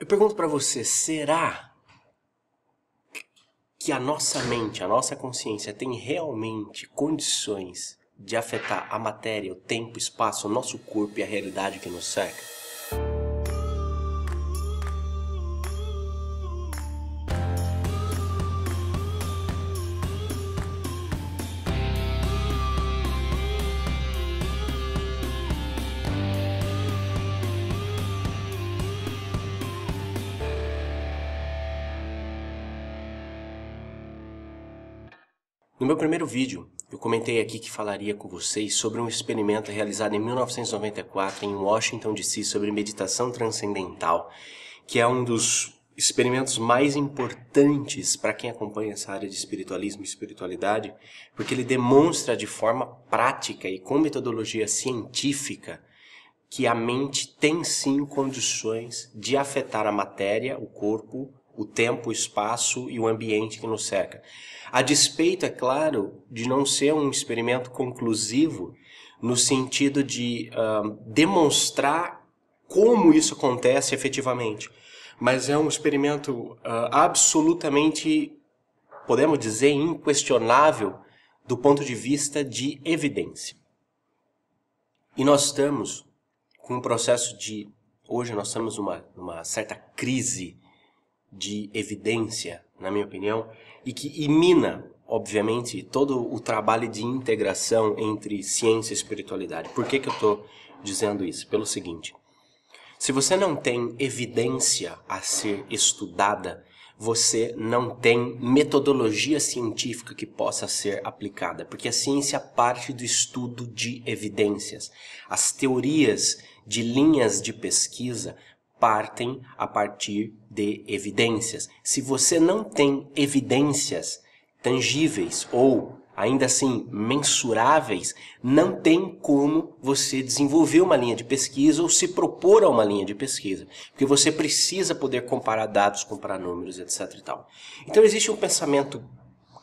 Eu pergunto para você, será que a nossa mente, a nossa consciência tem realmente condições de afetar a matéria, o tempo, o espaço, o nosso corpo e a realidade que nos cerca? No meu primeiro vídeo, eu comentei aqui que falaria com vocês sobre um experimento realizado em 1994 em Washington DC sobre meditação transcendental, que é um dos experimentos mais importantes para quem acompanha essa área de espiritualismo e espiritualidade, porque ele demonstra de forma prática e com metodologia científica que a mente tem sim condições de afetar a matéria, o corpo, o tempo, o espaço e o ambiente que nos cerca. A despeito, é claro, de não ser um experimento conclusivo no sentido de uh, demonstrar como isso acontece efetivamente, mas é um experimento uh, absolutamente, podemos dizer, inquestionável do ponto de vista de evidência. E nós estamos com um processo de. Hoje nós estamos numa, numa certa crise de evidência, na minha opinião, e que imina, obviamente, todo o trabalho de integração entre ciência e espiritualidade. Por que, que eu estou dizendo isso? Pelo seguinte: se você não tem evidência a ser estudada, você não tem metodologia científica que possa ser aplicada, porque a ciência parte do estudo de evidências. As teorias de linhas de pesquisa partem a partir de evidências. Se você não tem evidências tangíveis ou ainda assim mensuráveis, não tem como você desenvolver uma linha de pesquisa ou se propor a uma linha de pesquisa, porque você precisa poder comparar dados, comparar números, etc. Então existe um pensamento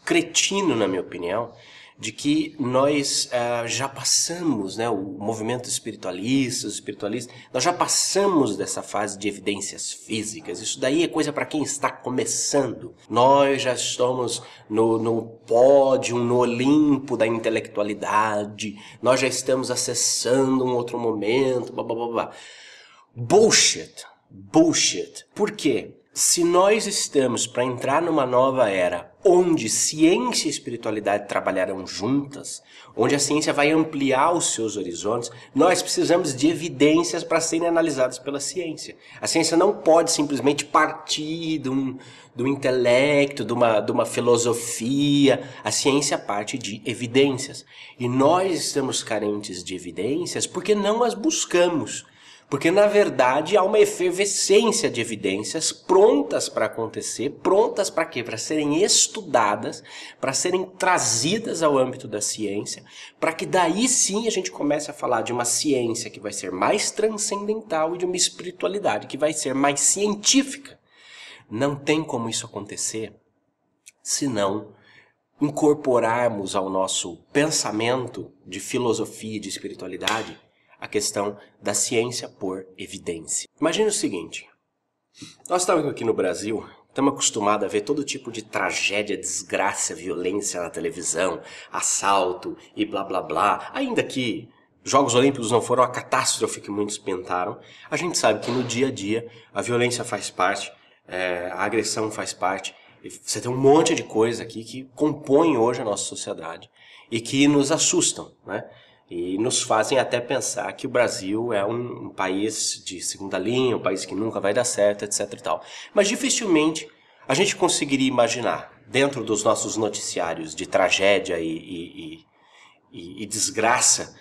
cretino, na minha opinião, de que nós uh, já passamos, né, o movimento espiritualista, os espiritualistas, nós já passamos dessa fase de evidências físicas. Isso daí é coisa para quem está começando. Nós já estamos no, no pódio, no Olimpo da intelectualidade, nós já estamos acessando um outro momento, blá blá blá. blá. Bullshit. Bullshit. Por quê? Se nós estamos para entrar numa nova era onde ciência e espiritualidade trabalharão juntas, onde a ciência vai ampliar os seus horizontes, nós precisamos de evidências para serem analisadas pela ciência. A ciência não pode simplesmente partir de um, do intelecto, de uma, de uma filosofia. A ciência parte de evidências. E nós estamos carentes de evidências porque não as buscamos. Porque, na verdade, há uma efervescência de evidências prontas para acontecer, prontas para quê? Para serem estudadas, para serem trazidas ao âmbito da ciência, para que daí sim a gente comece a falar de uma ciência que vai ser mais transcendental e de uma espiritualidade que vai ser mais científica. Não tem como isso acontecer se não incorporarmos ao nosso pensamento de filosofia e de espiritualidade a questão da ciência por evidência. Imagine o seguinte: nós estamos aqui no Brasil, estamos acostumados a ver todo tipo de tragédia, desgraça, violência na televisão, assalto e blá blá blá. Ainda que Jogos Olímpicos não foram a catástrofe que muitos pintaram, a gente sabe que no dia a dia a violência faz parte, é, a agressão faz parte. Você tem um monte de coisa aqui que compõem hoje a nossa sociedade e que nos assustam, né? E nos fazem até pensar que o Brasil é um, um, país de segunda linha, um país que nunca vai dar certo, etc e tal. Mas dificilmente a gente conseguiria imaginar, dentro dos nossos noticiários de tragédia e, e, e, e desgraça,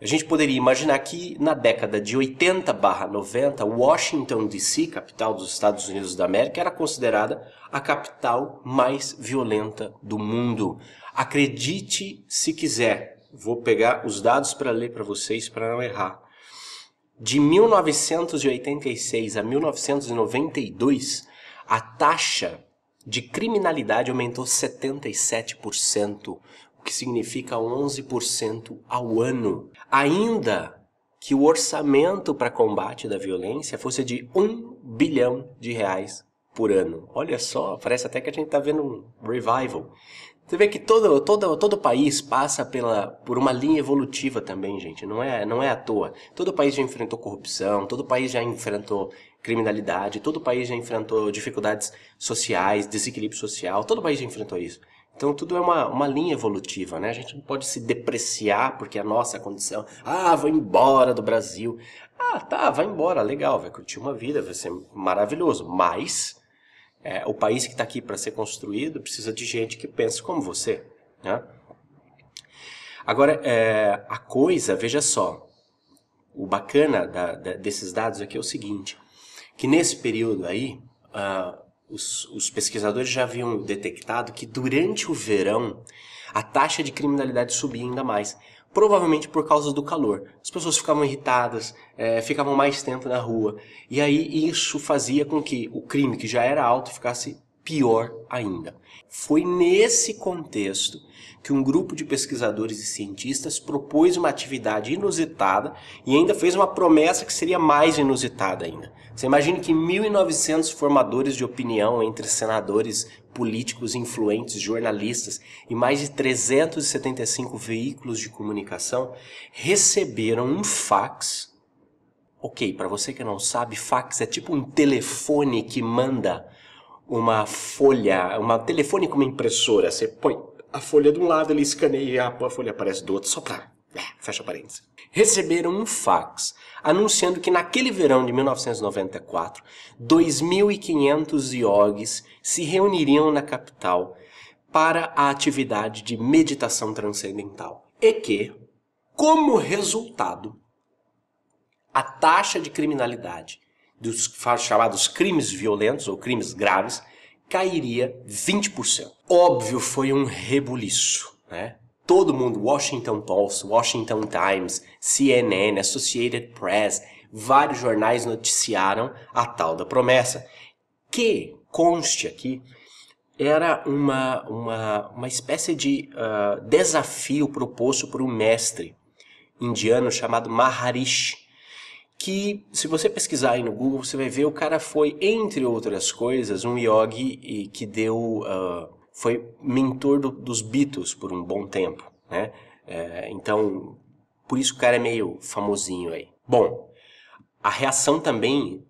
a gente poderia imaginar que na década de 80 barra 90, Washington DC, capital dos Estados Unidos da América, era considerada a capital mais violenta do mundo. Acredite se quiser, vou pegar os dados para ler para vocês para não errar. De 1986 a 1992, a taxa de criminalidade aumentou 77%, o que significa 11% ao ano. Ainda que o orçamento para combate da violência fosse de 1 bilhão de reais por ano. Olha só, parece até que a gente está vendo um revival. Você vê que todo, todo, todo país passa pela, por uma linha evolutiva também, gente. Não é, não é à toa. Todo país já enfrentou corrupção, todo país já enfrentou criminalidade, todo país já enfrentou dificuldades sociais, desequilíbrio social, todo país já enfrentou isso. Então tudo é uma, uma linha evolutiva, né? A gente não pode se depreciar porque a nossa condição, ah, vou embora do Brasil. Ah, tá, vai embora, legal, vai curtir uma vida, vai ser maravilhoso. Mas é, o país que está aqui para ser construído precisa de gente que pense como você, né? Agora, é, a coisa, veja só, o bacana da, da, desses dados aqui é o seguinte, que nesse período aí, uh, os, os pesquisadores já haviam detectado que durante o verão a taxa de criminalidade subia ainda mais. Provavelmente por causa do calor. As pessoas ficavam irritadas, é, ficavam mais tempo na rua. E aí isso fazia com que o crime, que já era alto, ficasse pior ainda. Foi nesse contexto que um grupo de pesquisadores e cientistas propôs uma atividade inusitada e ainda fez uma promessa que seria mais inusitada ainda. Você imagine que 1.900 formadores de opinião entre senadores, políticos, influentes, jornalistas e mais de 375 veículos de comunicação receberam um fax. Ok, para você que não sabe, fax é tipo um telefone que manda uma folha, uma telefone com uma impressora. Você põe a folha de um lado, ele escaneia e a folha aparece do outro, só para... É, fecha parênteses. Receberam um fax anunciando que naquele verão de 1994, 2.500 iogues se reuniriam na capital para a atividade de meditação transcendental. E que, como resultado, a taxa de criminalidade dos chamados crimes violentos ou crimes graves cairia 20%. Óbvio, foi um rebuliço, né? Todo mundo, Washington Post, Washington Times, CNN, Associated Press, vários jornais noticiaram a tal da promessa, que, conste aqui, era uma, uma, uma espécie de uh, desafio proposto por um mestre indiano chamado Maharishi, que se você pesquisar aí no Google, você vai ver o cara foi, entre outras coisas, um yogi que deu, uh, foi mentor do, dos Beatles por um bom tempo, né? É, então, por isso o cara é meio famosinho aí. Bom, a reação também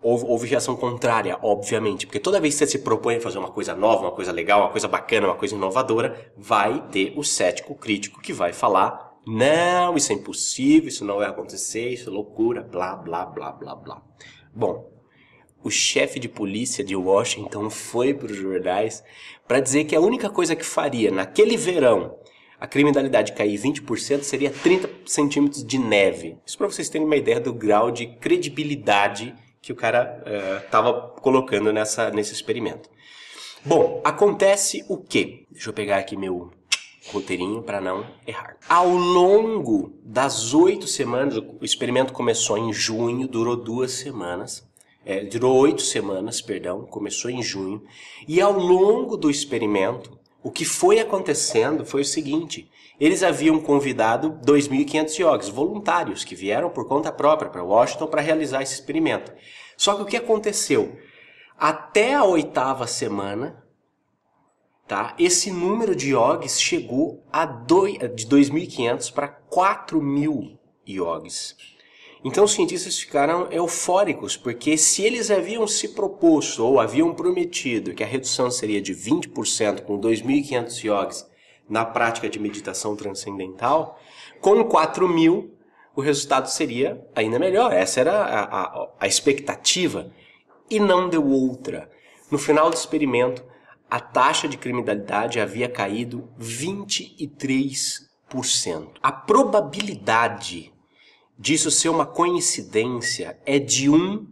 Houve, houve, reação contrária, obviamente, porque toda vez que você se propõe a fazer uma coisa nova, uma coisa legal, uma coisa bacana, uma coisa inovadora, vai ter o cético crítico que vai falar não, isso é impossível, isso não vai acontecer, isso é loucura, blá, blá, blá, blá, blá. Bom, o chefe de polícia de Washington foi para os jornais para dizer que a única coisa que faria naquele verão a criminalidade cair 20% seria 30 centímetros de neve. Isso para vocês terem uma ideia do grau de credibilidade que o cara estava uh, colocando nessa, nesse experimento. Bom, acontece o quê? Deixa eu pegar aqui meu roteirinho para não errar. Ao longo das oito semanas, o experimento começou em junho, durou duas semanas. É, durou oito semanas, perdão, começou em junho. E ao longo do experimento, o que foi acontecendo foi o seguinte: eles haviam convidado 2.500 yogis voluntários que vieram por conta própria para Washington para realizar esse experimento. Só que o que aconteceu? Até a oitava semana, Tá? Esse número de iogues chegou a dois, de 2.500 para 4.000 iogues. Então os cientistas ficaram eufóricos, porque se eles haviam se proposto ou haviam prometido que a redução seria de 20% com 2.500 iogues na prática de meditação transcendental, com 4.000 o resultado seria ainda melhor. Essa era a, a, a expectativa. E não deu outra. No final do experimento, a taxa de criminalidade havia caído 23%. A probabilidade disso ser uma coincidência é de 1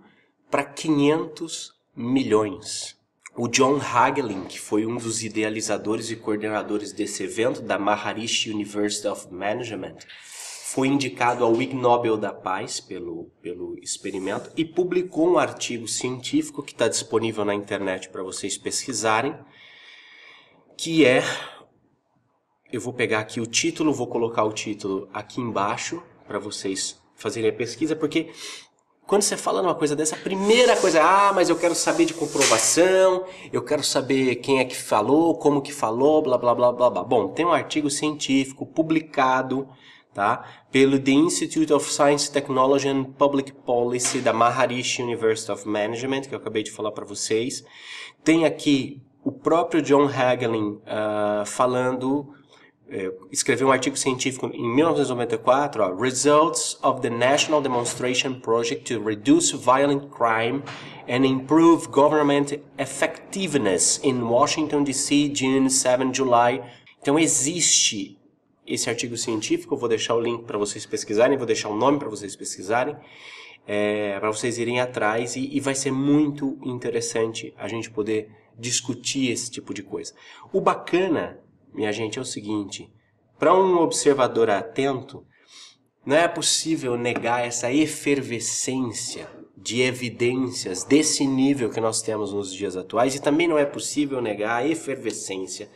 para 500 milhões. O John Hagelin, que foi um dos idealizadores e coordenadores desse evento da Maharishi University of Management, foi indicado ao Ig Nobel da Paz pelo, pelo experimento e publicou um artigo científico que está disponível na internet para vocês pesquisarem, que é, eu vou pegar aqui o título, vou colocar o título aqui embaixo para vocês fazerem a pesquisa, porque quando você fala numa coisa dessa, a primeira coisa, ah, mas eu quero saber de comprovação, eu quero saber quem é que falou, como que falou, blá blá blá blá blá. Bom, tem um artigo científico publicado tá? pelo The Institute of Science, Technology and Public Policy da Maharishi University of Management, que eu acabei de falar para vocês. Tem aqui o próprio John Hagelin uh, falando, escreveu um artigo científico em 1994, ó, Results of the National Demonstration Project to Reduce Violent Crime and Improve Government Effectiveness in Washington, D.C., June 7, July. Então existe esse artigo científico, vou deixar o link para vocês pesquisarem, vou deixar o nome para vocês pesquisarem, é, para vocês irem atrás e, e vai ser muito interessante a gente poder discutir esse tipo de coisa. O bacana, minha gente, é o seguinte: para um observador atento, não é possível negar essa efervescência de evidências desse nível que nós temos nos dias atuais e também não é possível negar a efervescência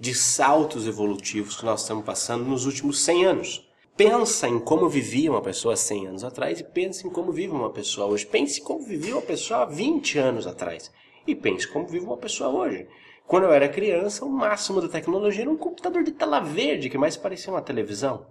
de saltos evolutivos que nós estamos passando nos últimos 100 anos. Pensa em como vivia uma pessoa 100 anos atrás e pense em como vive uma pessoa hoje. Pense em como vivia uma pessoa há 20 anos atrás e pense como vive uma pessoa hoje. Quando eu era criança, o máximo da tecnologia era um computador de tela verde que mais parecia uma televisão.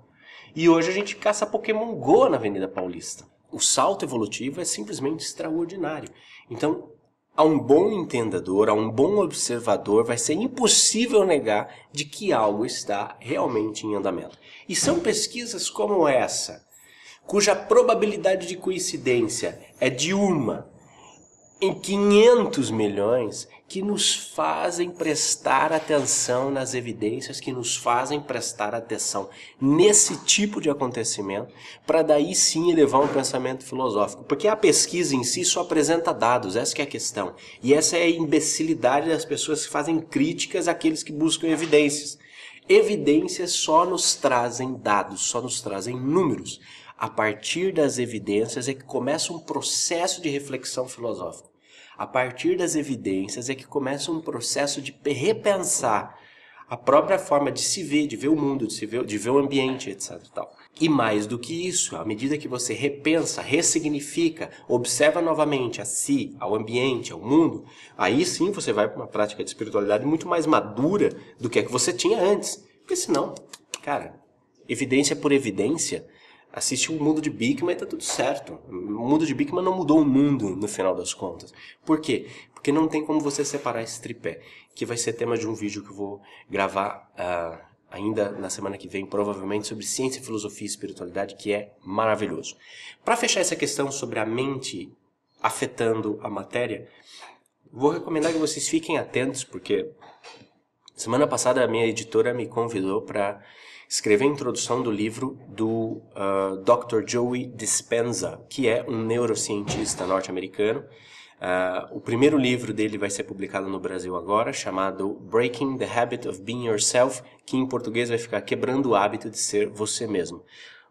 E hoje a gente caça Pokémon Go na Avenida Paulista. O salto evolutivo é simplesmente extraordinário. Então, a um bom entendedor, a um bom observador, vai ser impossível negar de que algo está realmente em andamento. E são pesquisas como essa, cuja probabilidade de coincidência é de uma em 500 milhões que nos fazem prestar atenção nas evidências, que nos fazem prestar atenção nesse tipo de acontecimento, para daí sim elevar um pensamento filosófico. Porque a pesquisa em si só apresenta dados, essa é a questão. E essa é a imbecilidade das pessoas que fazem críticas àqueles que buscam evidências. Evidências só nos trazem dados, só nos trazem números. A partir das evidências é que começa um processo de reflexão filosófica. A partir das evidências é que começa um processo de repensar a própria forma de se ver, de ver o mundo, de, se ver, de ver o ambiente, etc. E mais do que isso, à medida que você repensa, ressignifica, observa novamente a si, ao ambiente, ao mundo, aí sim você vai para uma prática de espiritualidade muito mais madura do que a que você tinha antes. Porque senão, cara, evidência por evidência, assiste o mundo de Bigman e tá tudo certo. O mundo de Bigman não mudou o mundo no final das contas. Por quê? Porque não tem como você separar esse tripé, que vai ser tema de um vídeo que eu vou gravar uh, ainda na semana que vem, provavelmente sobre ciência, filosofia e espiritualidade, que é maravilhoso. Para fechar essa questão sobre a mente afetando a matéria, vou recomendar que vocês fiquem atentos, porque semana passada a minha editora me convidou para escreveu a introdução do livro do uh, ah, Dr. Joey Dispenza, que é um neurocientista norte-americano. Uh, o primeiro livro dele vai ser publicado no Brasil agora, chamado Breaking the Habit of Being Yourself, que em português vai ficar Quebrando o Hábito de Ser Você Mesmo.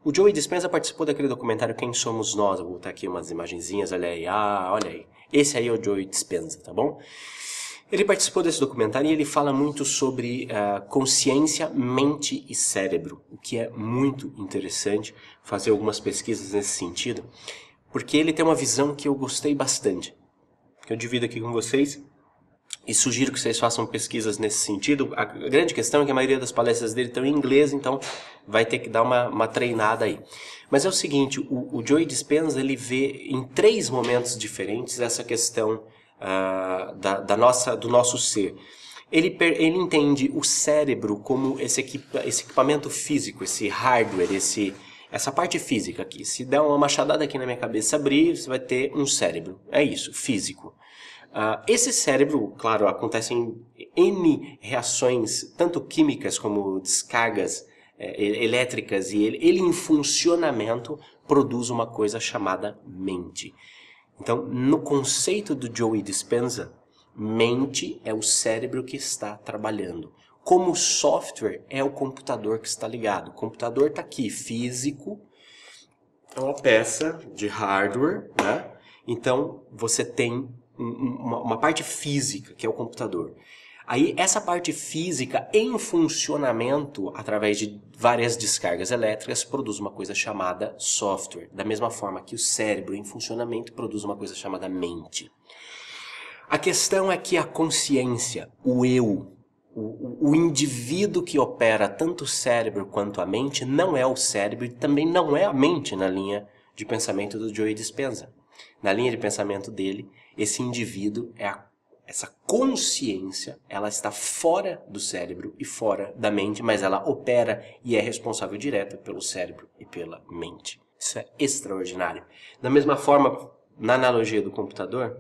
O Joey Dispenza participou daquele documentário Quem Somos Nós. Vou botar aqui umas imagenzinhas, olha aí. Ah, olha aí. Esse aí é o Joey Dispenza, tá bom? Ele participou desse documentário e ele fala muito sobre uh, consciência, mente e cérebro, o que é muito interessante fazer algumas pesquisas nesse sentido, porque ele tem uma visão que eu gostei bastante, que eu divido aqui com vocês e sugiro que vocês façam pesquisas nesse sentido. A grande questão é que a maioria das palestras dele estão em inglês, então vai ter que dar uma, uma treinada aí. Mas é o seguinte, o, o Joey Dispenza ele vê em três momentos diferentes essa questão uh, da, da, nossa, do nosso ser. Ele, ele entende o cérebro como esse, equipa, esse equipamento físico, esse hardware, esse, essa parte física aqui. Se der uma machadada aqui na minha cabeça abrir, você vai ter um cérebro. É isso, físico. Uh, esse cérebro, claro, acontecem N reações, tanto químicas como descargas é, elétricas, e ele, ele em funcionamento produz uma coisa chamada mente. Então, no conceito do Joey Dispenza, mente é o cérebro que está trabalhando. Como software é o computador que está ligado. O computador está aqui, físico, é uma peça de hardware, né? Então, você tem uma, uma parte física, que é o computador. Aí essa parte física em funcionamento através de várias descargas elétricas produz uma coisa chamada software, da mesma forma que o cérebro em funcionamento produz uma coisa chamada mente. A questão é que a consciência, o eu, o, o, indivíduo que opera tanto o cérebro quanto a mente não é o cérebro e também não é a mente na linha de pensamento do Joey Dispenza. Na linha de pensamento dele, esse indivíduo é a, essa consciência, ela está fora do cérebro e fora da mente, mas ela opera e é responsável direta pelo cérebro e pela mente. Isso é extraordinário. Da mesma forma, na analogia do computador,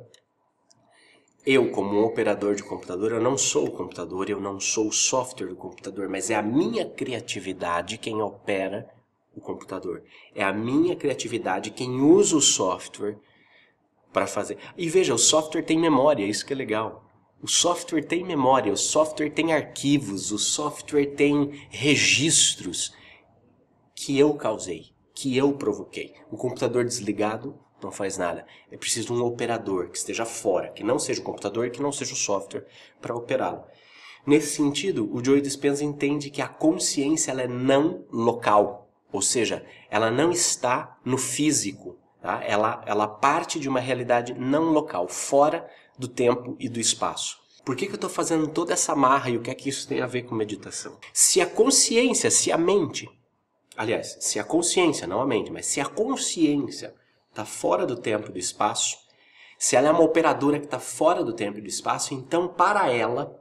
eu, como um operador de computador, eu não sou o computador, eu não sou o software do computador, mas é a minha criatividade quem opera o computador. É a minha criatividade quem usa o software para fazer. E veja, o software tem memória, isso que é legal. O software tem memória, o software tem arquivos, o software tem registros que eu causei, que eu provoquei. O computador desligado não faz nada. É preciso um operador que esteja fora, que não seja o computador e que não seja o software para operá-lo. Nesse sentido, o Joey Dispenza entende que a consciência ela é não local, ou seja, ela não está no físico, tá? ela, ela parte de uma realidade não local, fora do tempo e do espaço. Por que, que eu estou fazendo toda essa marra e o que é que isso tem a ver com meditação? Se a consciência, se a mente, aliás, se a consciência, não a mente, mas se a consciência está fora do tempo e do espaço, se ela é uma operadora que está fora do tempo e do espaço, então para ela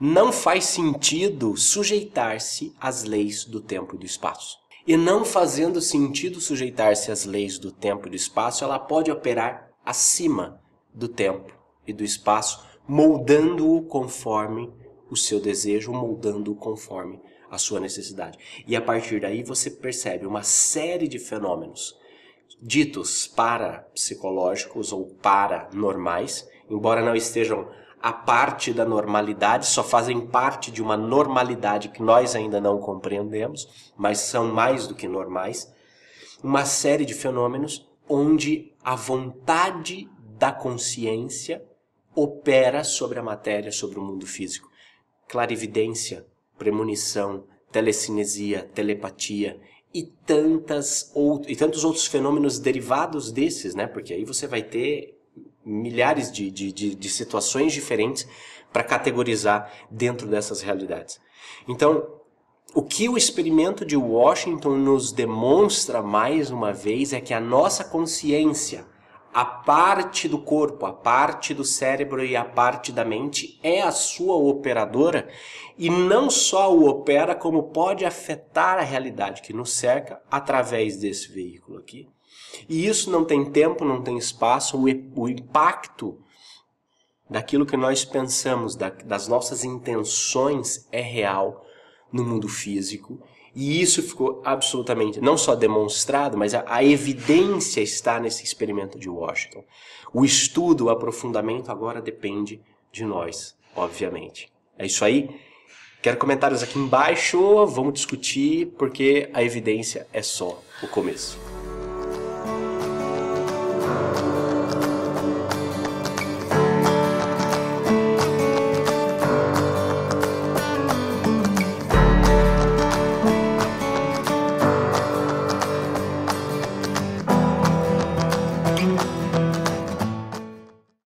não faz sentido sujeitar-se às leis do tempo e do espaço. E não fazendo sentido sujeitar-se às leis do tempo e do espaço, ela pode operar acima do tempo e do espaço, moldando-o conforme o seu desejo, moldando-o conforme a sua necessidade. E a partir daí você percebe uma série de fenômenos ditos parapsicológicos ou paranormais, embora não estejam a parte da normalidade, só fazem parte de uma normalidade que nós ainda não compreendemos, mas são mais do que normais. Uma série de fenômenos onde a vontade da consciência opera sobre a matéria, sobre o mundo físico. Clarividência, premonição, telecinesia, telepatia e tantas ou, e tantos outros fenômenos derivados desses, né? Porque aí você vai ter milhares de, de, de, de situações diferentes para categorizar dentro dessas realidades. Então, o que o experimento de Washington nos demonstra mais uma vez é que a nossa consciência a parte do corpo, a parte do cérebro e a parte da mente é a sua operadora e não só o opera, como pode afetar a realidade que nos cerca através desse veículo aqui. E isso não tem tempo, não tem espaço, o, o impacto daquilo que nós pensamos, da, das nossas intenções é real no mundo físico e isso ficou absolutamente, não só demonstrado, mas a, a, evidência está nesse experimento de Washington. O estudo, o aprofundamento agora depende de nós, obviamente. É isso aí. Quero comentários aqui embaixo, vamos discutir, porque a evidência é só o começo.